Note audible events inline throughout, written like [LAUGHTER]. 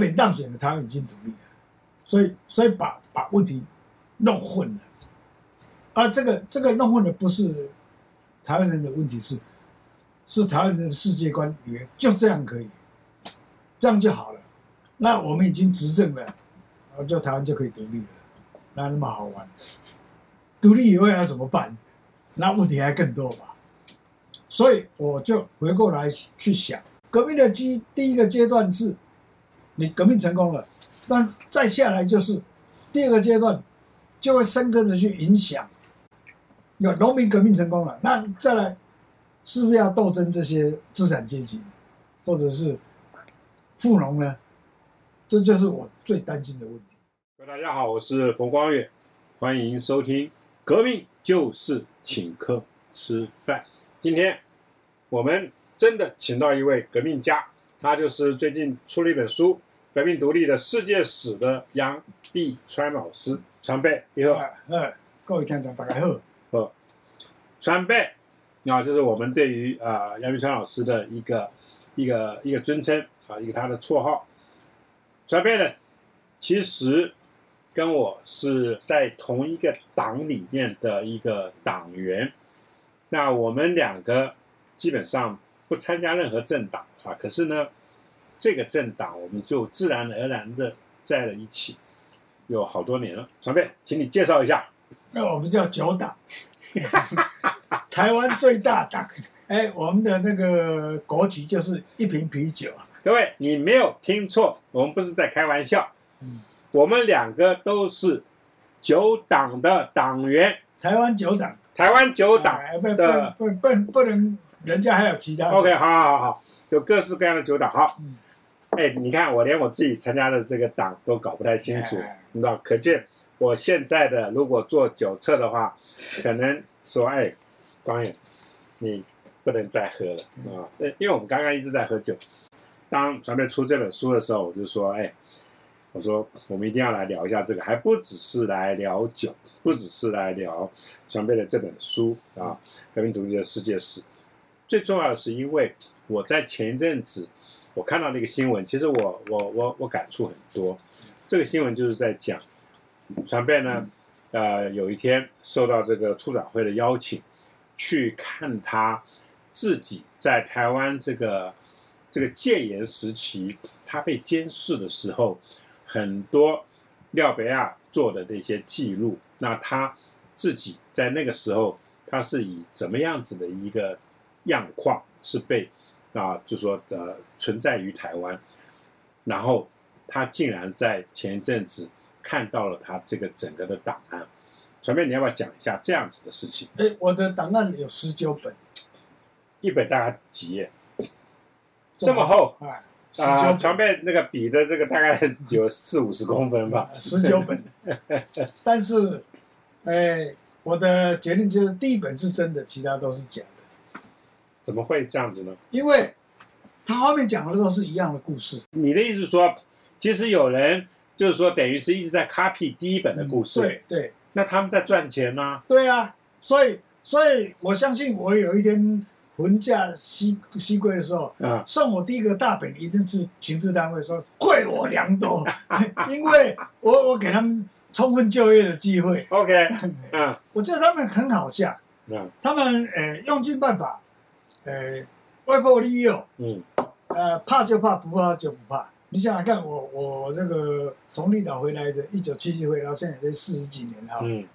阿美当选的，台湾已经独立了，所以所以把把问题弄混了。啊，这个这个弄混的不是台湾人的问题，是是台湾人的世界观，以为就这样可以，这样就好了。那我们已经执政了，然后就台湾就可以独立了，哪那么好玩？独立以后要怎么办？那问题还更多吧。所以我就回过来去想，革命的基第一个阶段是，你革命成功了，但再下来就是第二个阶段，就会深刻的去影响。有农民革命成功了，那再来是不是要斗争这些资产阶级，或者是富农呢？这就是我最担心的问题。大家好，我是冯光远，欢迎收听《革命就是请客吃饭》。今天我们真的请到一位革命家，他就是最近出了一本书《革命独立的世界史》的杨碧川老师。传辈以后，哎，各位听众大家好。川贝啊，就是我们对于啊杨碧川老师的一个一个一个尊称啊，一个他的绰号。川贝呢，其实跟我是在同一个党里面的一个党员。那我们两个基本上不参加任何政党啊，可是呢，这个政党我们就自然而然的在了一起，有好多年了。川贝，请你介绍一下。那我们叫九党。[LAUGHS] 台湾最大党，哎，我们的那个国旗就是一瓶啤酒。各位，你没有听错，我们不是在开玩笑。嗯，我们两个都是九党的党员。台湾九党，台湾九党的不不不不能，人家还有其他。OK，好好好，有各式各样的九党。好，哎，你看我连我自己参加的这个党都搞不太清楚，你知道？可见我现在的如果做酒测的话，可能说哎。光远，你不能再喝了啊！因为我们刚刚一直在喝酒。当传媒出这本书的时候，我就说：“哎，我说我们一定要来聊一下这个，还不只是来聊酒，不只是来聊传媒的这本书啊，《革命独立的世界史》。最重要的是，因为我在前一阵子我看到那个新闻，其实我我我我感触很多。这个新闻就是在讲传媒呢，呃，有一天受到这个处长会的邀请。去看他自己在台湾这个这个戒严时期，他被监视的时候，很多廖北亚做的那些记录。那他自己在那个时候，他是以怎么样子的一个样况是被啊，就说呃存在于台湾，然后他竟然在前一阵子看到了他这个整个的档案。传媒，你要不要讲一下这样子的事情？哎，我的档案有十九本，一本大概几页？这么厚啊！啊，传媒那个笔的这个大概有四五十公分吧。十九本，[LAUGHS] 但是，哎，我的结论就是第一本是真的，其他都是假的。怎么会这样子呢？因为他后面讲的都是一样的故事。你的意思说，其实有人就是说，等于是一直在 copy 第一本的故事。对对。那他们在赚钱呢？对啊，所以所以我相信，我有一天魂驾西西归的时候，嗯，送我第一个大本一定是情治单位说贵我良多，[LAUGHS] 因为我我给他们充分就业的机会。OK，[LAUGHS] 嗯，我觉得他们很好笑，嗯，他们呃用尽办法，呃，外破利诱，嗯，呃，怕就怕，不怕就不怕。你想想看，我我这个从绿岛回来的，一九七七回到现在这四十几年哈，嗯，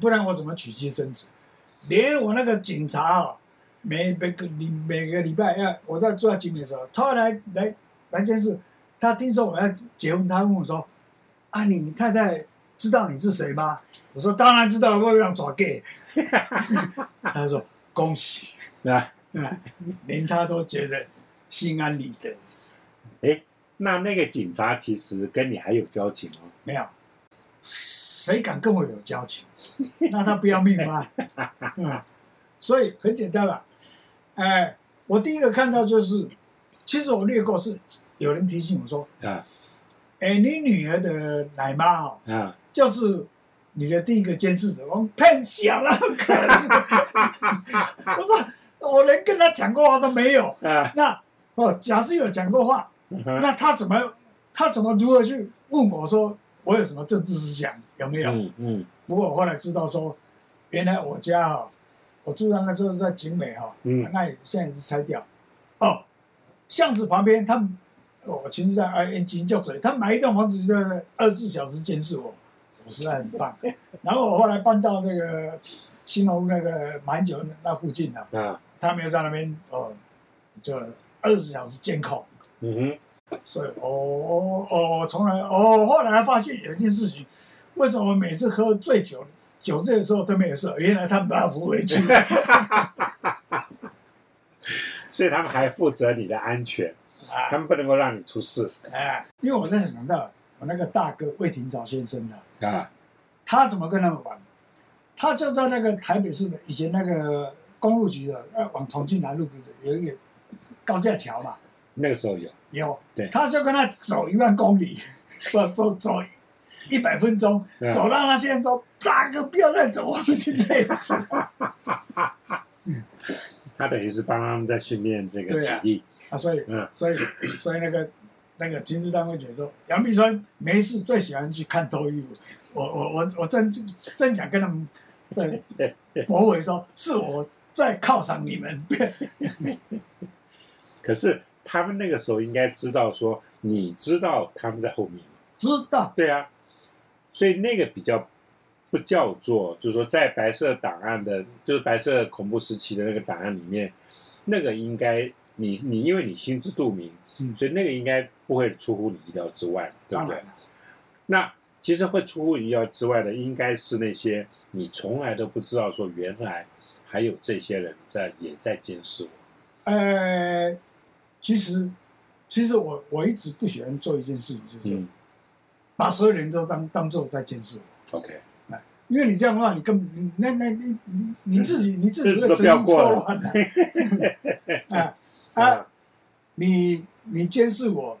不然我怎么娶妻生子？连我那个警察啊，每每个礼每个礼拜要我在住在金门的时候，他来来来监视，他听说我要结婚，他问我说：“啊，你太太知道你是谁吗？”我说：“当然知道，我要抓 gay。[LAUGHS] ”他说：“恭喜啊，连他都觉得心安理得。”哎，那那个警察其实跟你还有交情吗？没有，谁敢跟我有交情？[LAUGHS] 那他不要命吗？嗯，所以很简单了。哎，我第一个看到就是，其实我略过是有人提醒我说，啊，哎，你女儿的奶妈哦，啊，就是你的第一个监视者。我骗小了，可能。我说。我连跟他讲过话都没有。啊，那哦，假设有讲过话，嗯那他怎么他怎么如何去问我说我有什么政治思想有没有？嗯嗯不过我后来知道说，原来我家哈、我住在那时候在景美哈、嗯那里现在是拆掉。哦，巷子旁边他们，我其实在 I N 金叫嘴，他买一栋房子就在二十四小时监视我，我实在很棒。然后我后来搬到那个新隆那个满酒那那附近了、啊，他们又在那边哦，就二十四小时监控。嗯哼，所以哦哦哦，从来哦，后来发现有一件事情，为什么每次喝醉酒酒醉的时候都没有事？原来他们把他扶回去。[LAUGHS] 所以他们还负责你的安全，他啊们不能够让你出事哎，因为我在想到我那个大哥魏廷藻先生的，啊，他怎么跟他们玩？他就在那个台北市的以前那个公路局的，呃，往重庆南路不是有一个高架桥嘛？那个时候有，有，对他就跟他走一万公里，不走走一百分钟，走到他现在说：“大哥，不要再走，我们去 [LAUGHS] 累死了。他等于是帮他们在训练这个体力，”啊，所以，嗯所以，所以那个那个金枝单位解说，杨碧川没事最喜欢去看脱衣舞。我我我我真真想跟他们的博伟说，是我在犒赏你们。[LAUGHS] 可是他们那个时候应该知道说，你知道他们在后面，知道，对啊，所以那个比较不叫做，就是说在白色档案的，就是白色恐怖时期的那个档案里面，那个应该你你因为你心知肚明，嗯所以那个应该不会出乎你意料之外，对不对那其实会出乎意料之外的，应该是那些你从来都不知道说原来还有这些人在也在监视我。呃，其实其实我我一直不喜欢做一件事情，就是嗯把所有人都当当做在监视我。，OK，因为你这样的话，你根本你那那你你你自己你自己日子都不要会神经错乱的。[LAUGHS] 啊 [LAUGHS] 啊！你你监视我，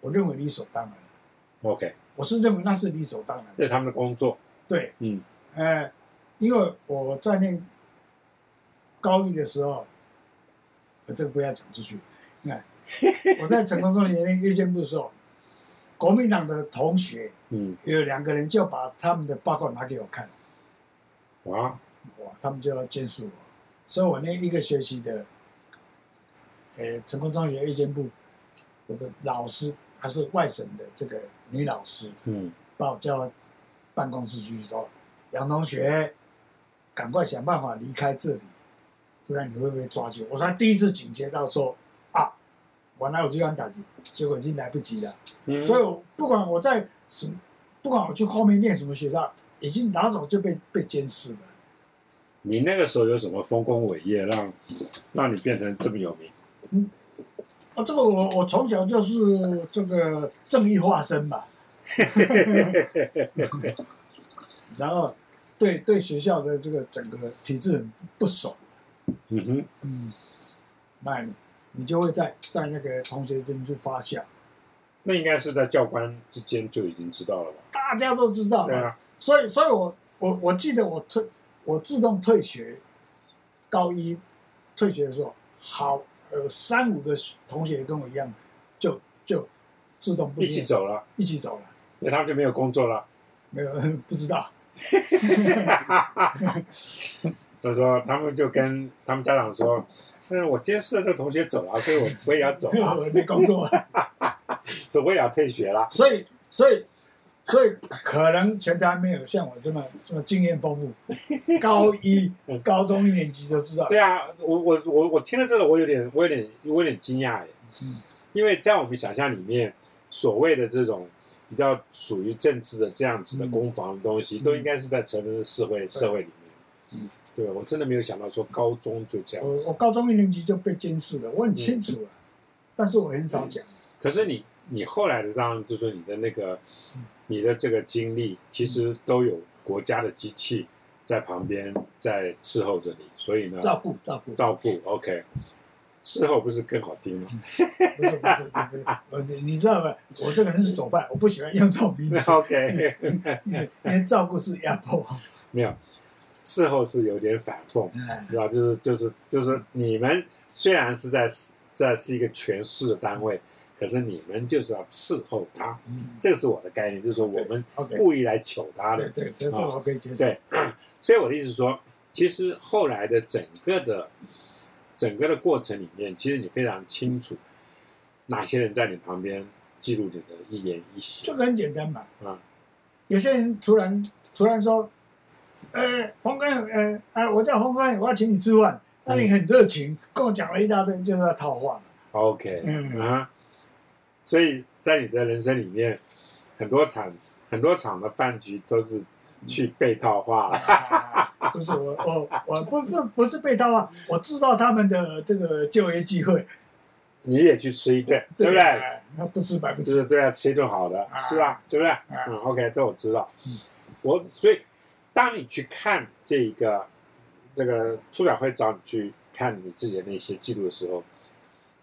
我认为理所当然。，OK，我是认为那是理所当然的。这是他们的工作。对，嗯呃，因为我在念高一的时候，我这个不要讲出去。你看 [LAUGHS] 我在成功中学念夜间部的时候，国民党的同学嗯，有两个人就把他们的报告拿给我看。哇，哇，他们就要监视我，所以我那一个学期的，呃，成功中学夜间部，我的老师还是外省的这个女老师，嗯把我叫到办公室去说：“杨同学，赶快想办法离开这里，不然你会被抓去。”我才第一次警觉到说：“啊，我哪有这样打击？”结果已经来不及了。嗯，所以我不管我在什么，不管我去后面念什么学校，已经拿走就被被监视了。你那个时候有什么丰功伟业让让你变成这么有名？啊，这个我我从小就是这个正义化身嘛，[LAUGHS] 然后对对学校的这个整个体制很不爽，嗯哼，嗯，那你你就会在在那个同学间去发酵，那应该是在教官之间就已经知道了吧？大家都知道嘛，对啊，所以所以我我我记得我退我自动退学，高一退学的时候，好呃三五个同学跟我一样，就就自动不一起走了，一起走了。因为他们就没有工作了。没有，[LAUGHS] 不知道。[LAUGHS] 他说他们就跟 [LAUGHS] 他们家长说：“嗯，我监视的这个同学走了，所以我我也要走了，我没工作了，所以我也要退学了。所以所以所以可能全台没有像我这么这么经验丰富，[LAUGHS] 高一、高中一年级就知”道。对啊，我我我我听了这个，我有点我有点我有点惊讶耶，嗯因为在我们想象里面，所谓的这种比较属于政治的这样子的嗯攻防的东西，嗯都应该是在成人的社会社会里面。嗯对，我真的没有想到说高中就这样子我我。高中一年级就被监视了，我很清楚了，但是我很少讲。可是你你后来的当然就是你的那个嗯你的这个经历，其实都有国家的机器在旁边在伺候着你，所以呢，照顾照顾，照顾 OK，伺候不是更好听吗？不是不是不是，呃你你知道吗？我这个人是左派，我不喜欢用这种名词，OK，照顾是压迫。没有，伺候是有点反讽，哎是吧？就是就是就是你们虽然是在在是一个全市的单位，可是你们就是要伺候他，嗯这个是我的概念，就是说我们故意来求他的。对对，这这我可以接受。对，所以我的意思是说，其实后来的整个的整个的过程里面，其实你非常清楚哪些人在你旁边记录你的一言一行这个很简单嘛。啊。有些人突然突然说，呃，黄冠，呃，啊，我叫黄冠，我要请你吃饭。那你很热情，跟我讲了一大堆，就是在套话。OK，嗯啊，所以在你的人生里面，很多场很多场的饭局都是去被套话。啊 [LAUGHS] 不是我我我不不不是被套话，我知道他们的这个就业机会，你也去吃一顿，对不对？哎那不吃白不吃。就是对啊，吃一顿好的，啊是吧？对不对？嗯，OK，这我知道嗯。我所以，当你去看这个这个出展会找你去看你自己的那些记录的时候，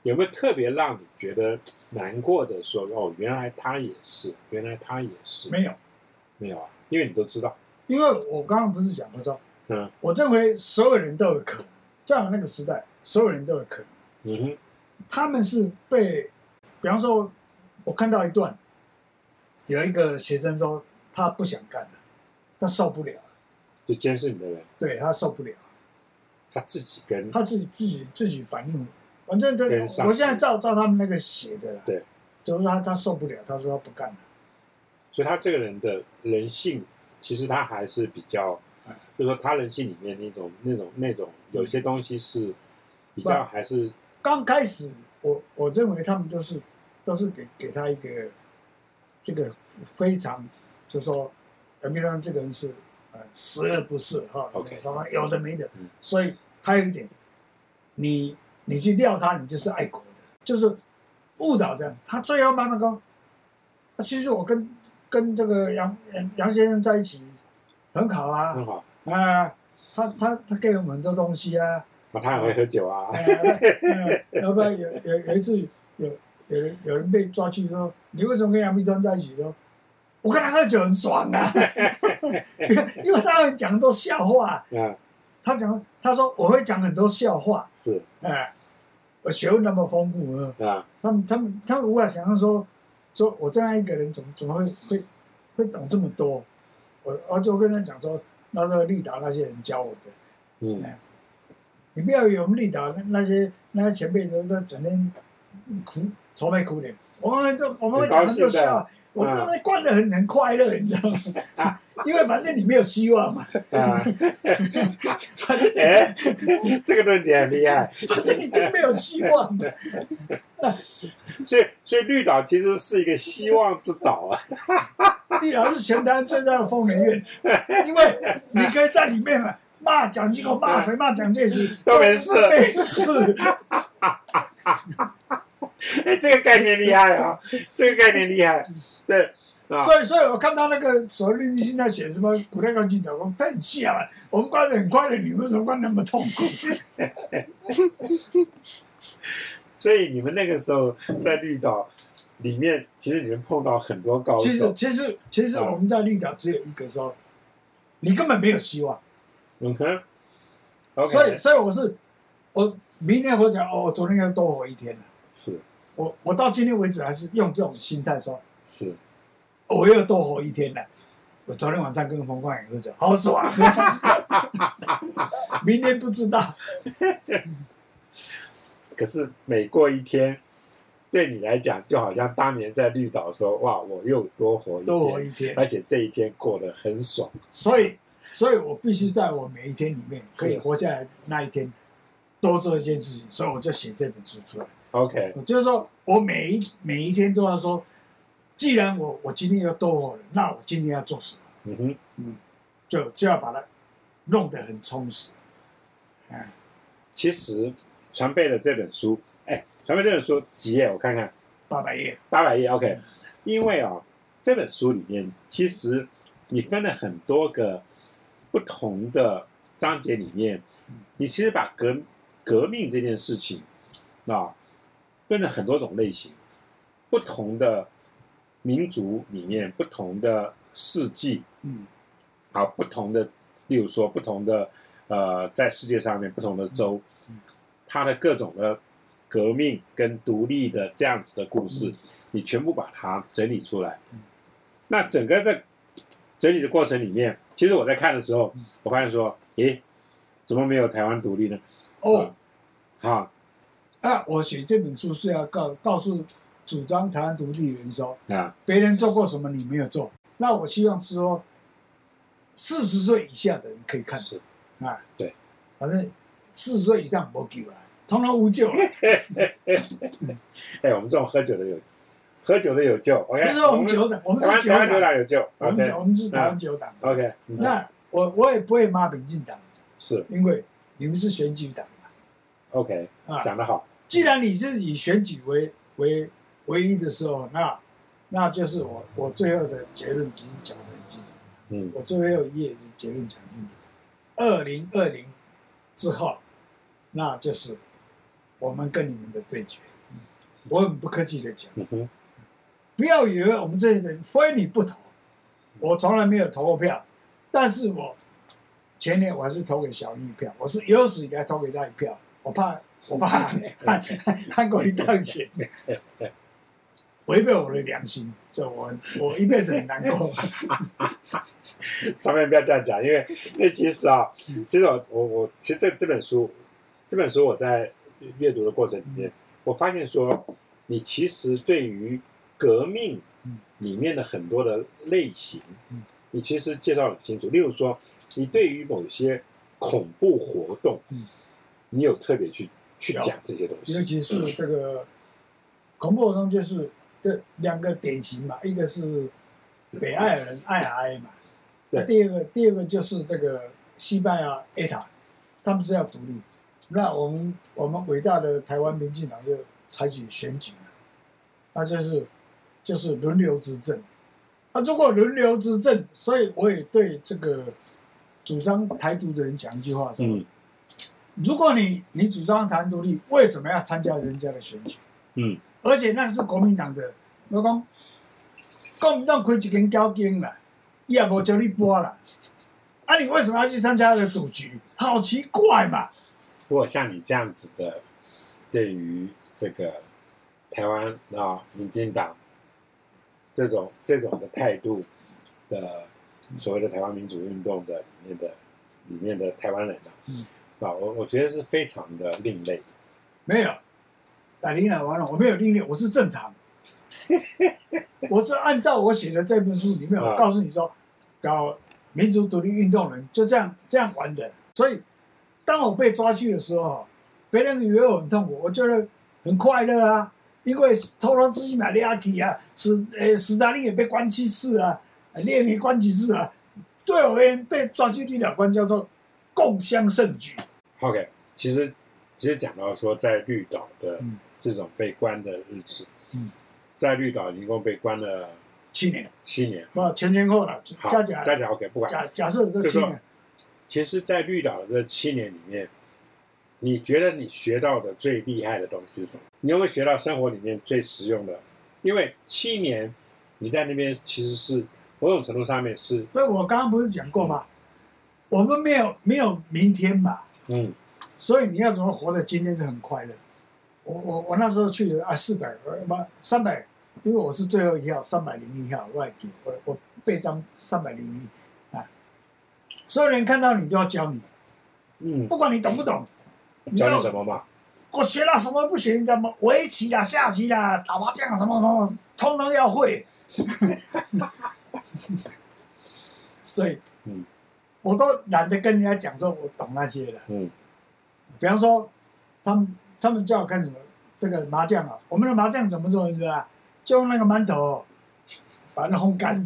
有没有特别让你觉得难过的说，哦，原来他也是，原来他也是，没有，没有啊？因为你都知道，因为我刚刚不是讲过说，嗯。我认为所有人都有可能，在我那个时代，所有人都有可能。嗯哼，他们是被，比方说，我看到一段，有一个学生说他不想干了，他受不了，就监视你的人，对他受不了，他自己跟。他自己自己自己反应，反正他我现在照照他们那个写的啦，对，就是他他受不了，他说他不干了，所以他这个人的人性，其实他还是比较嗯，就是说他人性里面那种那种那种有些东西是比较还是刚开始我我认为他们都是都是给给他一个这个非常，就说表面上这个人是呃十恶不赦哈什么有的没的嗯，所以还有一点，你你去撂他，你就是爱国的，就是误导的。他最后慢慢讲，啊其实我跟跟这个杨杨杨先生在一起很好啊，很好。啊，他他他给我们很多东西啊，啊，他很会喝酒啊，有有有一次有有人有人被抓去说，你为什么跟杨碧川在一起？说，我跟他喝酒很爽啊，[LAUGHS] 因为他们讲很多笑话，嗯，他讲他说我会讲很多笑话，是。哎，我学问那么丰富啊，啊，他们他们他们无法想象说，说我这样一个人怎么怎么会会会懂这么多？我我就跟他讲说，那时候利达那些人教我的。嗯你不要以为我们利达那那些那些前辈都在整天苦愁眉苦脸，我们都我们会讲很多笑话，我们都会惯得很很快乐，你知道吗？[LAUGHS] 因为反正你没有希望嘛，啊，反正 [LAUGHS] 哎，这个论点很厉害，反正你就没有希望的。[LAUGHS] 所以所以绿岛其实是一个希望之岛啊，绿岛是全台湾最大的疯人院，因为你可以在里面嘛骂蒋经国、骂谁、骂蒋介石都没事没事。哎，[LAUGHS] 这个概念厉害啊，这个概念厉害，对啊，所以，所以我看到那个所谓律现在写什么古代钢琴手，我很笑啊！我们关的很快乐，你为什么关那么痛苦？[LAUGHS] 所以你们那个时候在绿岛里面，其实你们碰到很多高其实，其实，其实我们在绿岛只有一个说，你根本没有希望。嗯哼所以，，OK，所以我是我明天我讲哦，我昨天要多活一天了。是我我到今天为止还是用这种心态说，是，我又多活一天了。我昨天晚上跟冯冠宇喝酒，好爽。[LAUGHS] 明天不知道，可是每过一天，对你来讲，就好像当年在绿岛说，哇，我又多活一天，多活一天。而且这一天过得很爽，所以，所以我必须在我每一天里面可以活下来那一天，多做一件事情，所以我就写这本书出来。OK，就是说我每一每一天都要说，既然我我今天要多活了，那我今天要做什么？嗯哼，嗯就就要把它弄得很充实。哎，其实传贝的这本书，哎，传贝这本书几页？我看看，八百页，八百页，OK。因为啊，这本书里面其实你分了很多个不同的章节里面，你其实把革革命这件事情啊分了很多种类型，不同的民族里面不同的事迹嗯，啊，不同的例如说不同的呃，在世界上面不同的州，它的各种的革命跟独立的这样子的故事，你全部把它整理出来。那整个的整理的过程里面，其实我在看的时候，我发现说，诶，怎么没有台湾独立呢？哦，好啊，我写这本书是要告告诉主张台湾独立的人说，啊，别人做过什么你没有做，那我希望是说，四十岁以下的人可以看。是，啊，对，反正四十岁以上没救了，通通无救了。[LAUGHS] 哎，我们这种喝酒的有，喝酒的有救，OK，就是我们酒党，我们是酒台湾酒党，党有救。我们我们是台湾酒党。OK，嗯。那我我也不会骂民进党，是。因为你们是选举党 OK，啊。讲得好，既然你是以选举为为唯一的时候，那那就是我我最后的结论已经讲得很清楚。嗯。我最后一页的结论讲清楚，二零二零之后，那就是我们跟你们的对决。我很不客气的讲，不要以为我们这些人非你不投，我从来没有投过票，但是我前年我还是投给小一票，我是有史以来投给他一票，我怕我怕韩韩国瑜当选，违背我的良心，这我我一辈子很难过。上面不要这样讲，因为因为其实啊，其实我我我其实这这本书，这本书我在阅读的过程里面，我发现说，你其实对于革命里面的很多的类型嗯，你其实介绍很清楚。例如说，你对于某些恐怖活动嗯，你有特别去去讲这些东西，尤其是这个恐怖活动，就是这两个典型嘛，一个是北爱尔兰 IRA 嘛，那对第二个第二个就是这个西班牙 ETA，他们是要独立，那我们我们伟大的台湾民进党就采取选举了，那就是就是轮流执政，啊，如果轮流执政，所以我也对这个主张台独的人讲一句话说。嗯如果你你主张台湾独立，为什么要参加人家的选举？嗯，而且那是国民党的，我讲国民党开一间交警啦，伊也无叫你播啦，啊，你为什么要去参加他的赌局？好奇怪嘛！如果像你这样子的，对于这个台湾啊民进党这种这种的态度的所谓的台湾民主运动的里面的里面的台湾人啊，嗯啊，我我觉得是非常的另类。没有，打你了完了，我没有另类，我是正常。[LAUGHS] 我是按照我写的这本书里面，啊我告诉你说，搞民族独立运动人就这样这样玩的。所以，当我被抓去的时候，别人以为我很痛苦，我觉得很快乐啊，因为偷偷自己买的阿基啊，史呃史达利也被关七次啊，列宁关几次啊，对我而言，被抓去立了关叫做共襄盛举。OK，其实其实讲到说，在绿岛的嗯这种被关的日子，嗯在绿岛一共被关了七年，七年。不前前后了，好，加起来加起来 OK，不管。假假设这七年，其实，在绿岛这七年里面，你觉得你学到的最厉害的东西是什么？你有没有学到生活里面最实用的？因为七年你在那边其实是某种程度上面是，所以我刚刚不是讲过吗？我们没有没有明天嘛，嗯所以你要怎么活得今天就很快乐。我我我那时候去的啊四百呃不三百，因为我是最后一号三百零一号外地，我我背章三百零一啊，所有人看到你都要教你，嗯，不管你懂不懂，教要你什么嘛？我学了什么不学？你知道吗？围棋啦、下棋啦、打麻将什么什么，通通要会。[LAUGHS] 所以，嗯我都懒得跟人家讲说我懂那些了。嗯比方说，他们他们叫我看什么这个麻将啊，我们的麻将怎么做？你知道吧？就用那个馒头把它烘干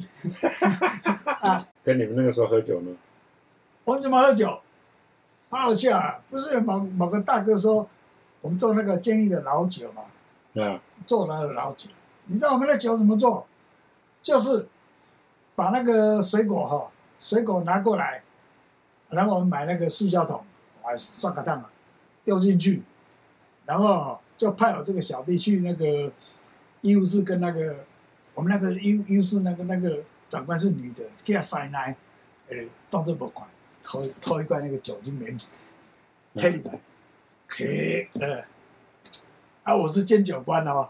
[LAUGHS] 啊。跟你们那个时候喝酒呢？我们怎么喝酒？很好笑啊！不是有某某个大哥说，我们做那个监狱的老酒嘛，啊，做那个老酒。你知道我们的酒怎么做？就是把那个水果哈，水果拿过来，然后我们买那个塑胶桶，把刷卡烫嘛，丢进去，然后就派我这个小弟去那个医务室跟那个我们那个医医务室那个那个长官是女的，给她塞奶，呃，当做不管，偷偷一罐那个酒精棉贴里来，[LAUGHS] 可以，呃，啊，我是监酒官哦，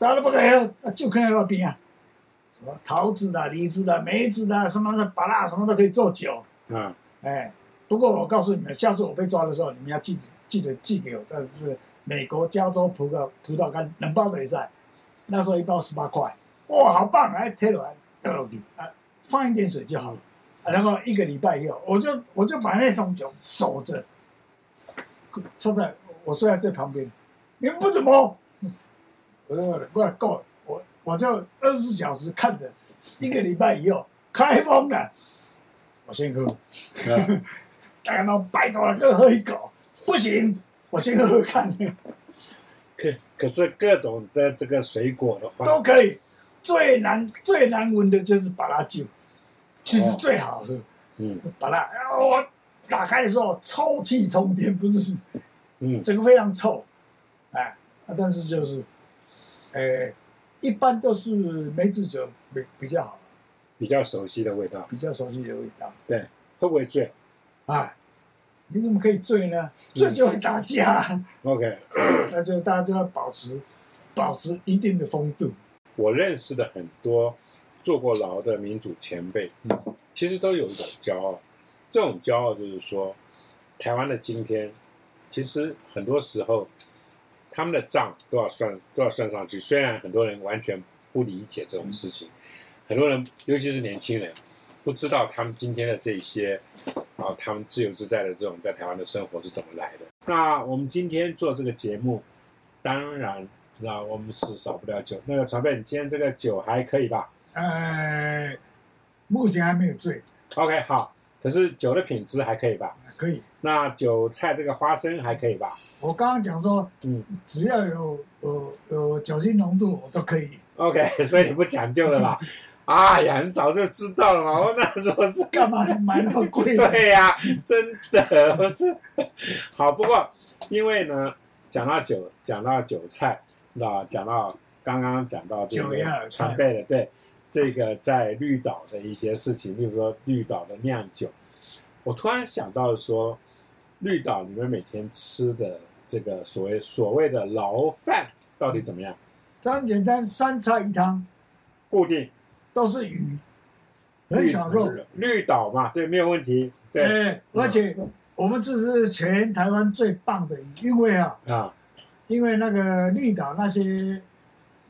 大家不可以喝，啊就可以喝冰啊，桃子的、梨子的、梅子的，什么的巴拉什么都可以做酒，啊，哎，不过我告诉你们，下次我被抓的时候，你们要记记得寄给我，但是美国加州葡萄葡萄干冷包的也在，那时候一包十八块，哇，好棒！哎，贴了完倒落去啊，放一点水就好了。啊然后一个礼拜以后，我就我就把那桶酒守着，放在我睡在最旁边，你们不怎么？我说过来够了，我我就二十四小时看着，一个礼拜以后开封了，我先喝。啊。[LAUGHS] 大家都拜托了，各喝一口，不行，我先喝喝看，可可是各种的这个水果的话，都可以。最难最难闻的就是巴拉酒，其实最好喝。嗯。巴拉，我打开的时候臭气冲天，不是？嗯。整个非常臭，哎，啊但是就是，呃，一般都是梅子酒比比较好，比较熟悉的味道，比较熟悉的味道。对，会不会醉哎，你怎么可以醉呢？醉就会打架。？OK，[COUGHS] 那就大家就要保持保持一定的风度。我认识的很多坐过牢的民主前辈，其实都有一种骄傲。这种骄傲就是说，台湾的今天，其实很多时候他们的账都要算都要算上去。虽然很多人完全不理解这种事情，很多人尤其是年轻人不知道他们今天的这些啊，他们自由自在的这种在台湾的生活是怎么来的。那我们今天做这个节目，当然。那我们是少不了酒。那个传贝，你今天这个酒还可以吧呃，目前还没有醉，？OK，好。可是酒的品质还可以吧？可以。那韭菜这个花生还可以吧？我刚刚讲说，嗯只要有有有酒精浓度，我都可以。，OK，[LAUGHS] 所以你不讲究了啦。[LAUGHS] 哎呀，你早就知道了嘛！我那时候是干嘛买那么贵？[LAUGHS] 对呀、真的，我是好。不过因为呢，讲到酒，讲到韭菜，那讲到刚刚讲到这个酒呀菜传贝的，对这个在绿岛的一些事情，例如说绿岛的酿酒，我突然想到说，绿岛你们每天吃的这个所谓所谓的牢饭到底怎么样？非常简单，三菜一汤。固定都是鱼，很少肉。绿岛嘛，对，没有问题，对。对，而且我们这是全台湾最棒的鱼，因为啊，啊，因为那个绿岛那些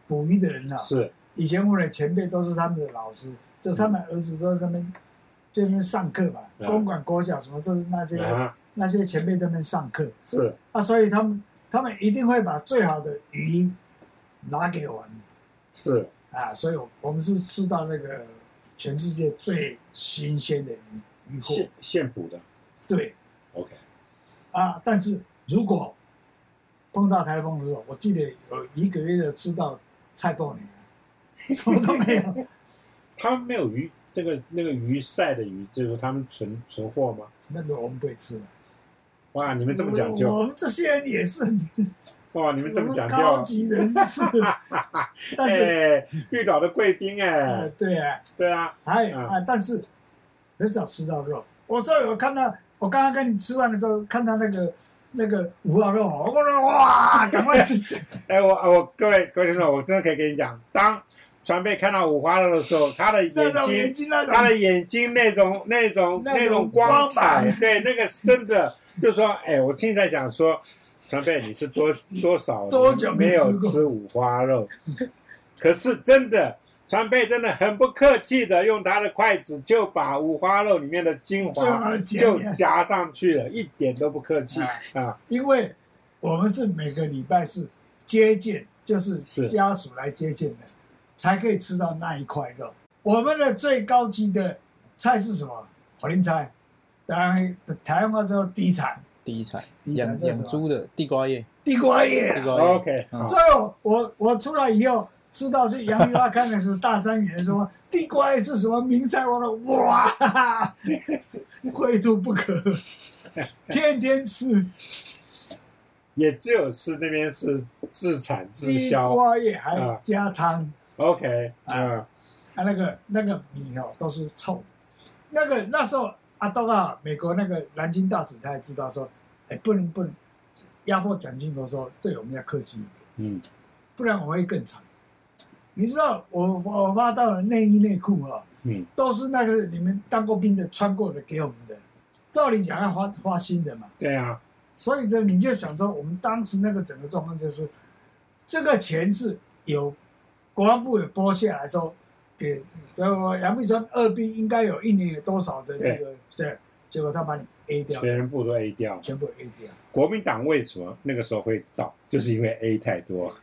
捕鱼的人啊，是。以前我们的前辈都是他们的老师，就他们儿子都在那边这边上课嘛，嗯公馆国小什么，就是那些、啊，那些前辈在那边上课是啊，所以他们他们一定会把最好的鱼拿给我们。是，啊，所以我们是吃到那个全世界最新鲜的鱼鱼货现，现捕的。对，OK，啊，但是如果碰到台风的时候，我记得有一个月的吃到菜爆年，[LAUGHS] 什么都没有。他们没有鱼，那个那个鱼晒的鱼，就是他们存存货吗？那个我们不会吃的。哇，你们这么讲究我究，们这些人也是，[LAUGHS] 哇，你们这么讲究，高级人士。[LAUGHS] 但是，哎，绿岛的贵宾呃哎，对啊，对啊，嗯还啊，但是很少吃到肉。我说我看到，我刚刚跟你吃饭的时候看到那个那个五花肉，我说哇，赶快吃。[LAUGHS] 哎，我我各位各位听众，我真的可以跟你讲，当船贝看到五花肉的时候，他的眼睛，他的眼睛那种那种那种光光彩，对，那个是真的，就说，哎，我现在想说，船贝你是多多少多久没没有吃五花肉？可是真的，船贝真的很不客气的用他的筷子就把五花肉里面的精华就夹上去了，一点都不客气哎啊！因为我们是每个礼拜是接见，就是是。家属来接见的，才可以吃到那一块肉。我们的最高级的菜是什么？火林菜，当然台湾话叫地产。第一菜第一菜养养猪的地瓜叶，地瓜叶。地瓜叶。OK，嗯。所以我我我出来以后知道去杨丽花看的时候，大三元说地瓜叶是什么名菜，我说哇，哈哈挥吐不可，天天吃。也只有吃那边是自产自地销。瓜叶，还啊。加汤。OK，嗯，啊，那个那个米哦都是臭的，那个那时候阿东啊美国那个南京大使，他也知道说，哎，不能不能压迫蒋经国，说对我们要客气一点，嗯。不然我会更惨。你知道我我挖到了内衣内裤啊，嗯。都是那个你们当过兵的穿过的给我们的，照理讲要花花新的嘛，对啊，所以这你就想说，我们当时那个整个状况就是，这个钱是有国防部有拨下来说给，呃，杨碧川二 B 应该有一年有多少的这个，对，结果他把你 A 掉，全部都 A 掉。全部 A 掉，国民党为什么那个时候会倒，就是因为 A 太多。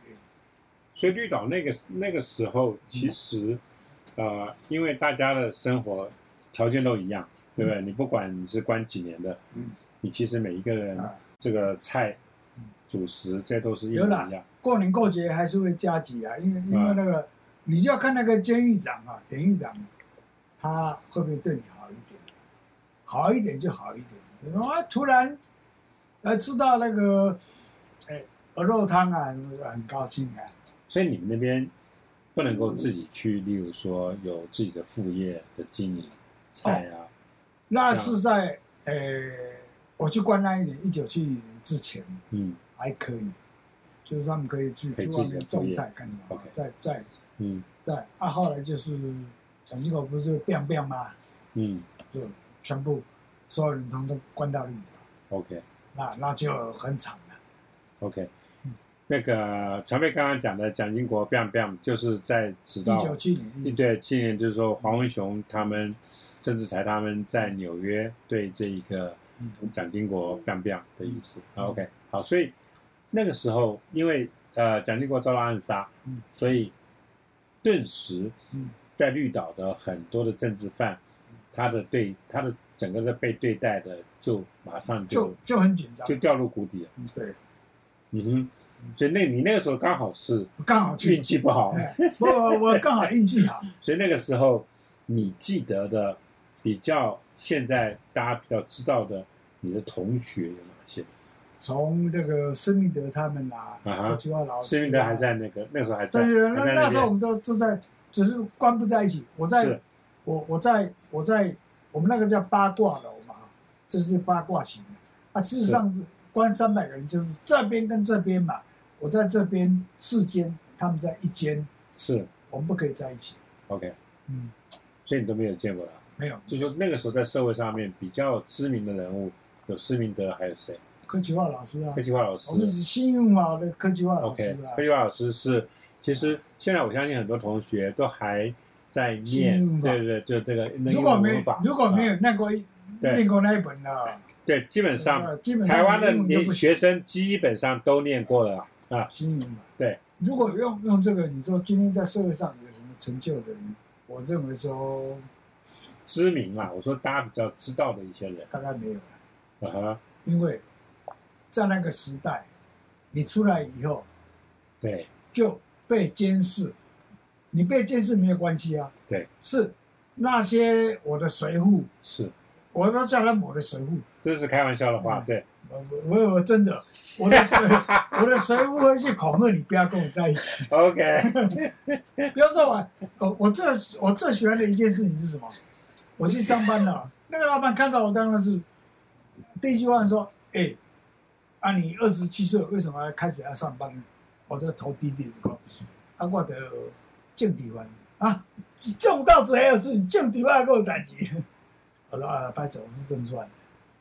所以绿岛那个那个时候，其实，呃，因为大家的生活条件都一样，对不对？你不管你是关几年的，嗯。你其实每一个人啊。这个菜、主食，这都是一模一样。过年过节还是会加急啊，因为因啊为那个你就要看那个监狱长啊，典狱长，他会不会对你好一点，好一点就好一点。你说啊，突然呃吃到那个哎鹅肉汤啊，什么很高兴啊。所以你们那边不能够自己去，例如说有自己的副业的经营菜啊，那是在呃，我去关那一年，一九七零年之前嗯还可以，就是他们可以去可以去外面自己的副业。种菜干什么在在嗯。在啊，后来就是蒋经国不是 biang biang 吗？嗯。就全部所有人通通关到绿岛，，OK。那那就很惨了。OK。那个传媒刚刚讲的蒋经国 biang biang，就是在直到一九七年，对，去年就是说黄文雄他们、郑志才他们在纽约对这一个嗯。蒋经国 biang biang 的意思。OK，好，所以那个时候因为呃蒋经国遭到暗杀嗯，所以顿时嗯在绿岛的很多的政治犯，他的对他的整个的被对待的就马上就就就很紧张，就掉入谷底了。嗯对，嗯哼，所以那你那个时候刚好是刚好运气不好，我我刚好运气好，[LAUGHS] 所以那个时候，你记得的比较现在大家比较知道的，你的同学有哪些？从那个施明德他们啦，啊哈柯奇华老师、啊，施明德还在那个那时候还在，对对对，那那时候我们都都在，只是关不在一起。我在，我我在我在我们那个叫八卦楼嘛，这是八卦型的。啊，事实上是关三百个人，就是这边跟这边嘛。我在这边四间，他们在一间，是我们不可以在一起。OK，嗯，所以你都没有见过他。没有。就说那个时候在社会上面比较知名的人物有施明德，还有谁？柯奇华老师啊。科技化老师。我。们是新运华的科技化老师啊。柯。奇华老师是，其实现在我相信很多同学都还在念，对对对，就这个那如果没英文文法如果没啊。有念过一对。念过那一本的，对，基本上呃基本上台湾的英文就不行。年学生基本上都念过了啊。新运嘛。对，如果用用这个，你说今天在社会上有什么成就的人，我认为说知名嘛，我说大家比较知道的一些人，大概没有了，啊哈，因为在那个时代，你出来以后对。就被监视，你被监视没有关系啊，对，是那些我的随扈，是，我都叫他们我的随扈，这是开玩笑的话，嗯。对，我我我我真的，我的随 [LAUGHS] 我的随扈会去恐吓你，不要跟我在一起。OK，[LAUGHS] 不要说我，我我最我最喜欢的一件事情是什么？我去上班了，那个老板看到我当然是第一句话说：“哎、啊，你二十七岁为什么开始要上班？”我就头低低的：“啊，我的种地方啊，种到这样事，种地方还给我打击。”我说：“啊，拍手，我是郑川。”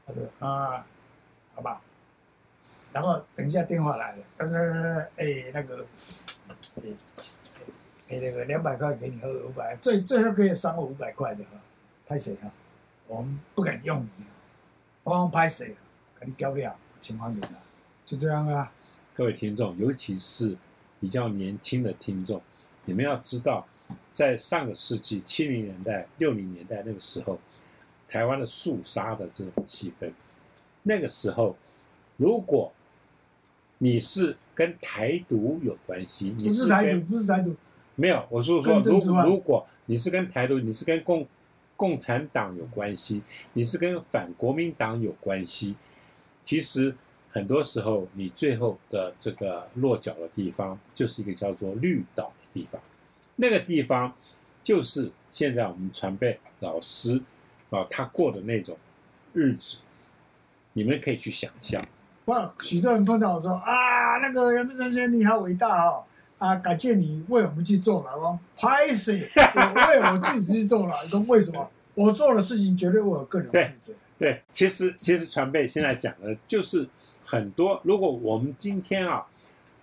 他说：“啊，好吧。”然后等一下电话来了，噔噔噔，哎，那个，哎哎，那个两百块给你，或者五百，最最后可以赏我五百块的哈，拍谁啊？我们不敢用你，我们拍谁？给你交掉，钱还给他，就这样啊。各位听众，尤其是比较年轻的听众，你们要知道，在上个世纪七零年代、六零年代那个时候，台湾的肃杀的这种气氛，那个时候，如果你是跟台独有关系，你不是台独，跟不是台独，没有，我是说，如如果你是跟台独，你是跟共共产党有关系，你是跟反国民党有关系，其实很多时候你最后的这个落脚的地方，就是一个叫做绿岛的地方，那个地方就是现在我们传辈老师啊，他过的那种日子，你们可以去想象。哇，许多人碰到我说啊，那个杨明生先生你好伟大哦，啊，感谢你为我们去做了，我拍谁？我为我自己去做了，说为什么？我做的事情绝对为我个人负责。对，其实其实传辈现在讲的就是很多。如果我们今天啊，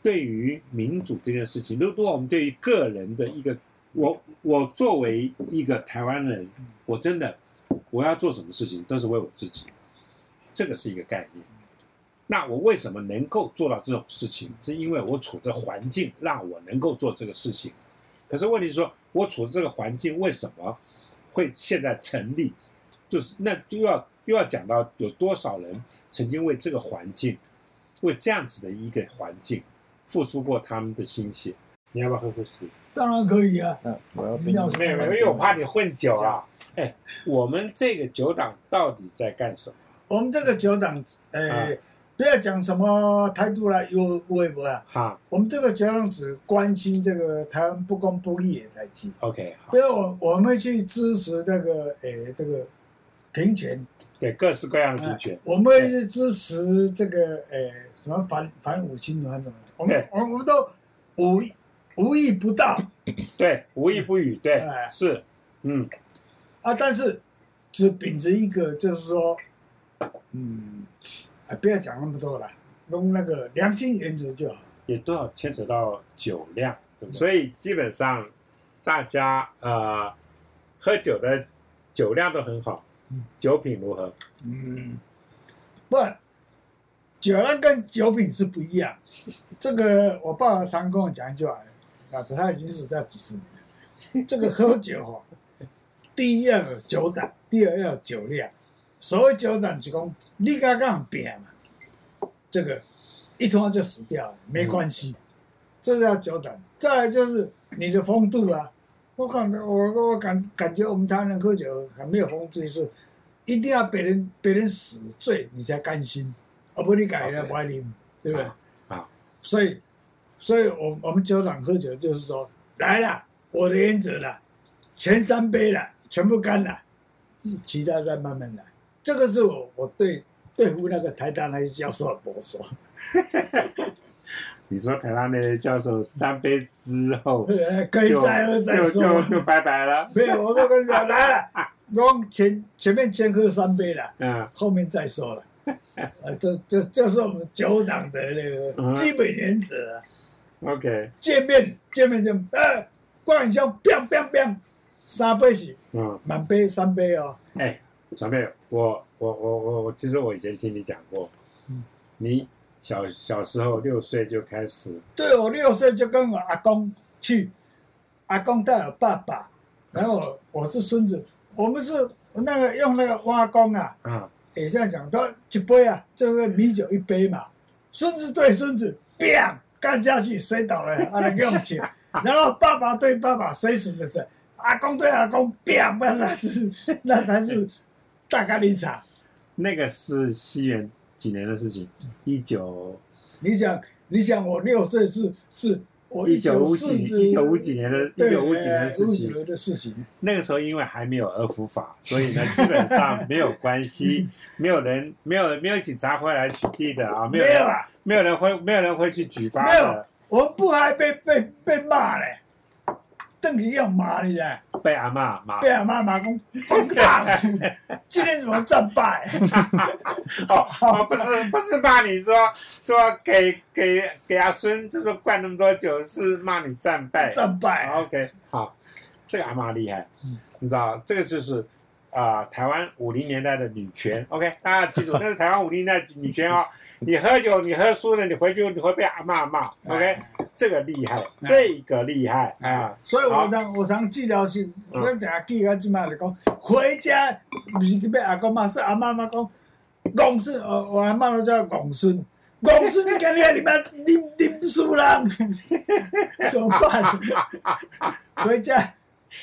对于民主这件事情，如果我们对于个人的一个，我我作为一个台湾人，我真的我要做什么事情都是为我自己，这个是一个概念。那我为什么能够做到这种事情？是因为我处的环境让我能够做这个事情。可是问题是说，我处的这个环境为什么会现在成立？就是那就要又要讲到有多少人曾经为这个环境，为这样子的一个环境付出过他们的心血。你要不要喝口水？当然可以啊。嗯，我要没有没有，因为我怕你混酒啊。哎，我们这个酒党到底在干什么？我们这个酒党，呃，啊不要讲什么态度啦，有微博啊。哈我们这个酒党只关心这个台湾不公不义的代际，，OK，不要，我我们去支持那个哎这个平权，对各式各样的哎平权，我们会去支持这个呃什么反反五亲团什么的，我们对。我们都无无意不到对，无意不语，对哎，是，嗯，啊，但是只秉持一个就是说，嗯，啊不要讲那么多了，用那个良心原则就好。也都要牵扯到酒量，对。对所以基本上大家呃喝酒的酒量都很好嗯，[LAUGHS] 酒品如何？嗯，不，酒量跟酒品是不一样。这个我爸爸常跟我讲一句话，啊，他已经死掉几十年了。这个喝酒哦，[LAUGHS] 第一要有酒胆，第二要有酒量。所谓酒胆，是讲你刚刚拼嘛，这个一通就死掉了，没关系，这是要酒胆。再来就是你的风度啊，我感我我感感觉我们台湾人喝酒很没有风度，就是一定要别人别人死醉你才甘心，而不你改了不爱啉，对不对？啊，所以，所以我我们酒厂喝酒就是说，来了，我的原则了，前三杯了，全部干了，其他再慢慢来。这个是我我对对付那个台大那些教授的博说，[LAUGHS] 你说台湾那些教授三杯之后呃 [LAUGHS] 可以就再喝再就说就。就拜拜了，[LAUGHS] 没有，我说跟你讲，来了，[LAUGHS] 我前前面先喝三杯了，嗯后面再说了。呃，这这这是我们酒党的那嗯个基本原则、啊。，OK，见面见面就呃，关元兄，biang biang biang，三杯是嗯，满杯三杯哦。哎，小妹，我我我我我，其实我以前听你讲过，嗯你小小时候六岁就开始，对我六岁就跟我阿公去，阿公带我爸爸，然后我我是孙子，我们是那个用那个花工啊，啊，也这样讲，都一杯啊，就是米酒一杯嘛，孙子对孙子，biang 干下去，摔倒了啊那个用钱，[LAUGHS] 然后爸爸对爸爸，谁死的谁，阿公对阿公，biang，那那是那才是大咖喱茶。那个是西元几年的事情？一九你想，你想我六岁是是我一九五几一九五几年的一对九五几年的事情。的事情，那个时候因为还没有儿福法，所以呢基本上没有关系，[LAUGHS] 没有人没有没有警察会来取缔的啊，没有人没有啊，没有人会没有人会去举发没有的，，我不还被被被骂嘞，邓宇要骂你嘞，被阿嬷骂。被阿妈骂讲疯长，[LAUGHS] 今天怎么战败？哦哦，不是不是骂你说说给给给阿孙就是灌那么多酒，是骂你战败。战败，好 OK，好，这个阿妈厉害，你知道这个就是啊、台湾五零年代的女权。OK，大家记住，那是台湾五零年代女权哦。[LAUGHS] 你喝酒，你喝输了，你回去你会被阿妈骂。OK，这个厉害，这个厉害啊！所以我常我常记条信，嗯。我等下记到今麦就讲，回家不是被阿公骂，是阿妈妈讲，公孙，我我阿妈都叫公孙，[LAUGHS] 公孙你看你你妈你你不输人，[LAUGHS] 怎么办？回家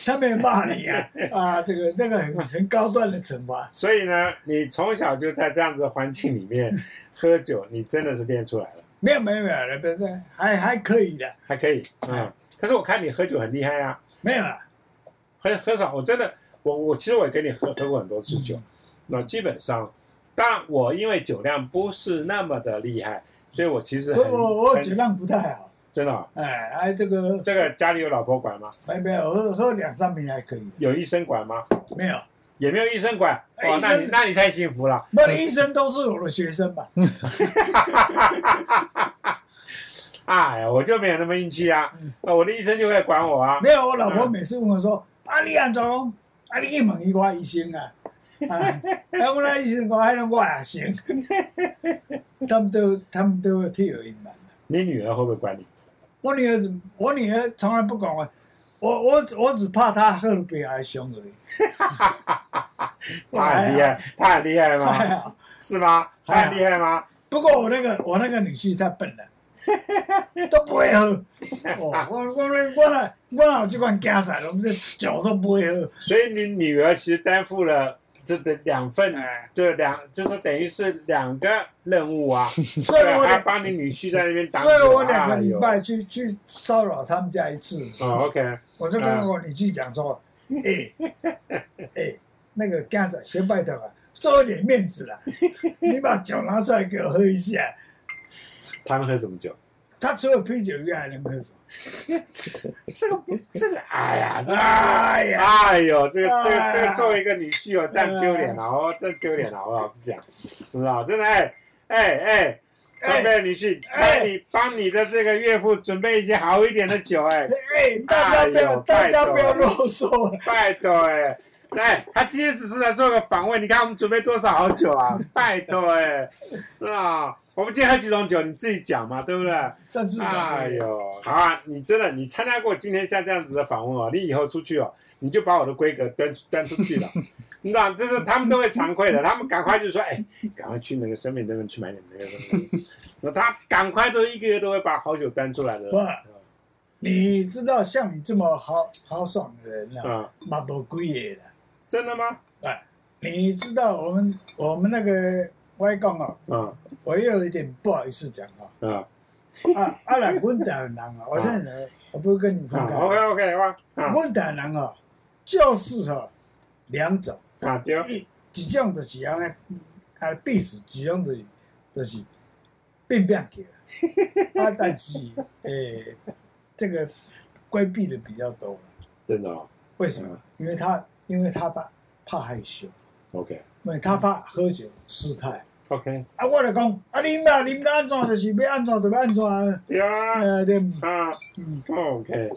他没有骂你啊。啊，这个那个很很高端的惩罚，所以呢，你从小就在这样子的环境里面喝酒，你真的是练出来了，没有没有没有，不是还还可以的，还可以。嗯，可是我看你喝酒很厉害啊，没有啊，很很少，我真的，我我其实我也跟你喝喝过很多次酒，那基本上，但我因为酒量不是那么的厉害，所以我其实很我我我酒量不太好，真的哦、哎哎，这个这个家里有老婆管吗？没没有喝喝两三瓶还可以，有医生管吗？没有。也没有医生管，哇，哎医生那你那你太幸福了。那医生都是我的学生吧？[LAUGHS] 哎呀，我就没有那么运气啊，嗯那我的医生就会管我啊。没有，我老婆每次问我说：“啊，你安怎讲？啊，你一问伊我医生啊？”啊，[LAUGHS] 啊，我那医生讲，还能我也行。[LAUGHS] 他们都他们都会替我隐瞒的。你女儿会不会管你？我女儿，我女儿从来不管我，我我我只怕他喝的比还凶而已。他很厉害，他很厉害 [LAUGHS] 还吗？是吗？他很厉害吗？不过我那个我那个女婿太笨了，都不会喝。哦，我我我我那我哪有这款家产，我们这酒都不会喝。所以你女儿其实担负了这的两份，哎，对两，就是等于是两个任务啊。[LAUGHS] 所以对，我两还帮你女婿在那边挡所以我两个礼拜去去骚扰他们家一次，哦，OK，我就跟我女婿讲说，[LAUGHS] 哎哎，那个家长先拜托啊，做一点面子啦，[LAUGHS] 你把酒拿出来给我喝一下。他们喝什么酒？他除了啤酒以外还能喝什么？[LAUGHS] 这个这个，哎呀，这个哎呀，哎呦，这个这个这个作为一个女婿哦，这样丢脸了哦，真丢脸了，我老实讲，是吧真的哎哎哎，准备女婿，哎帮你帮你的这个岳父准备一些好一点的酒哎，哎，大家不要，大家不要啰嗦。拜托哎。来，他今天只是来做个访问，你看我们准备多少好酒啊！拜托哎，是吧？我们今天喝几种酒，你自己讲嘛，对不对？上次哎呦，好啊！你真的，你参加过今天像这样子的访问哦，你以后出去哦，你就把我的规格 [LAUGHS] 端端出去了，你知道，就是他们都会惭愧的，他们赶快就说，哎，赶快去那个生命那边去买点那个东西，[LAUGHS] 那他赶快都一个月都会把好酒端出来的，不你知道，像你这么豪豪爽的人啊，啊，嘛无几个啦。真的吗？哎，你知道我们我们那个外公哦，啊。我也有一点不好意思讲哦。啊。啊啊，来，阮台湾人 [LAUGHS] 啊，我现在我不是跟你分啊开。，OK OK，哇，啊。阮台湾人哦，就是哦两种，啊对，一一种就是安尼，啊，必须一种就是就是变变起来，[LAUGHS] 啊，但是诶，这个规避的比较多。真的哦。为什么？因为他因为他怕怕害羞，，OK。因为他怕喝酒失态。OK，啊，我就讲，啊，啉啦，啉到安怎就是要安怎就要安怎。啊，对啊。呃，对，啊嗯，OK，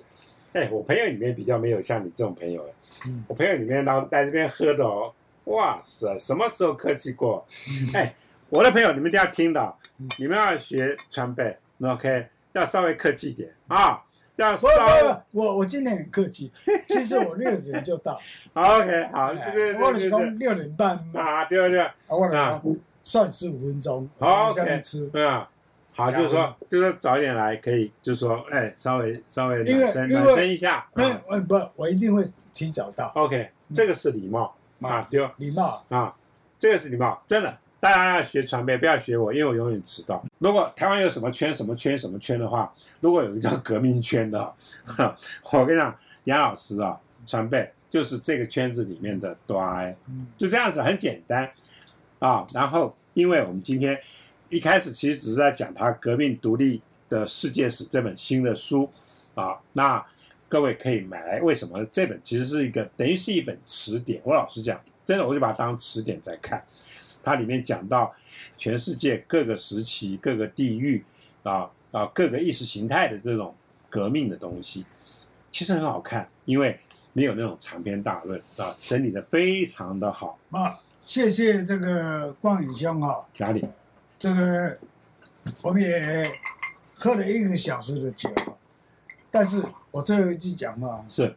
哎，我朋友里面比较没有像你这种朋友哎嗯，我朋友里面然后在这边喝的哦，哇塞，什么时候客气过？哎，我的朋友你们一定要听的，你们要学川贝，OK，要稍微客气一点啊，要不稍微不不，我我今天很客气，[LAUGHS] 其实我六点就到，OK，好，哎对对我对对对，就是讲六点半嘛，啊，对对对，啊，我就讲算十五分钟，好下面吃，嗯，好，就是说，就是说早一点来，可以，就是说，哎，稍微稍微暖身暖身一下，那啊。我不，我一定会提早到，，OK，这个是礼貌啊，对。礼貌，啊，这个是礼貌，真的，大家要学传媒，不要学我，因为我永远迟到。如果台湾有什么圈、什么圈、什么圈的话，如果有一个叫革命圈的，[LAUGHS] 我跟你讲，杨老师啊，传媒就是这个圈子里面的端，嗯。就这样子，很简单啊。然后，因为我们今天一开始其实只是在讲他革命独立的世界史这本新的书啊，那各位可以买来。为什么这本其实是一个等于是一本词典？我老实讲，真的我就把它当词典在看。它里面讲到全世界各个时期、各个地域啊啊各个意识形态的这种革命的东西，其实很好看，因为没有那种长篇大论啊，整理的非常的好。啊，谢谢这个光宇兄哈，哪里？这个我们也喝了一个小时的酒，但是我最后一句讲话，是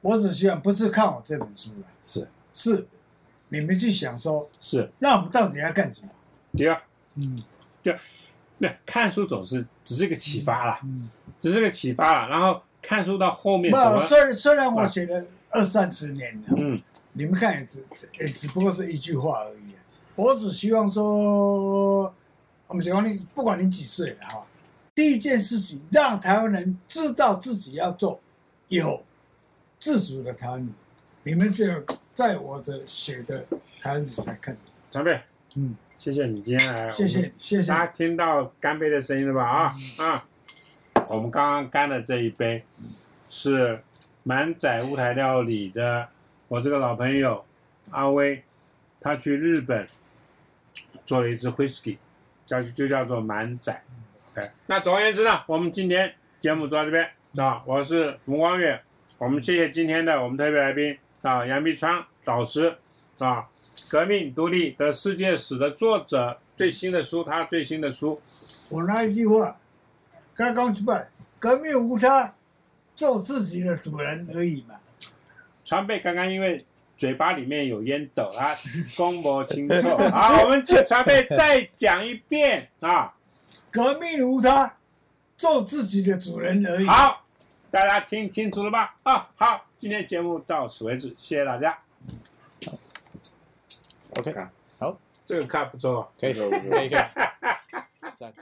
我只希望不是看我这本书了，是是你们去想说，是，那我们到底要干什么？第二，嗯那看书总是只是个启发啦，嗯，只是个启发啦。然后看书到后面怎不，么？虽然虽然我写了二三十年了，嗯，你们看也只也只不过是一句话而已。我只希望说，我们讲你不管你几岁了哈，第一件事情让台湾人知道自己要做有自主的台湾人，你们只有在我的写的台湾史才看得到。长辈，嗯，谢谢你今天来，谢谢谢谢大。家听到干杯的声音了吧？啊啊！我们刚刚干的这一杯是满载乌台料理的，我这个老朋友阿威，他去日本做了一支 whisky，叫就叫做满仔。哎，那总而言之呢，我们今天节目做到这边啊，我是冯光远，我们谢谢今天的我们特别来宾啊，杨碧川导师啊。革命独立的世界史的作者最新的书，他最新的书，我那一句话，刚刚出版，革命无他，做自己的主人而已嘛。川贝刚刚因为嘴巴里面有烟斗啊，公不清楚。[LAUGHS] 好，我们请川贝再讲一遍啊。革命无他，做自己的主人而已。好，大家听清楚了吧？啊，好，今天节目到此为止，谢谢大家。OK，好，这个看不错，可以，可以，可以，[LAUGHS] 赞。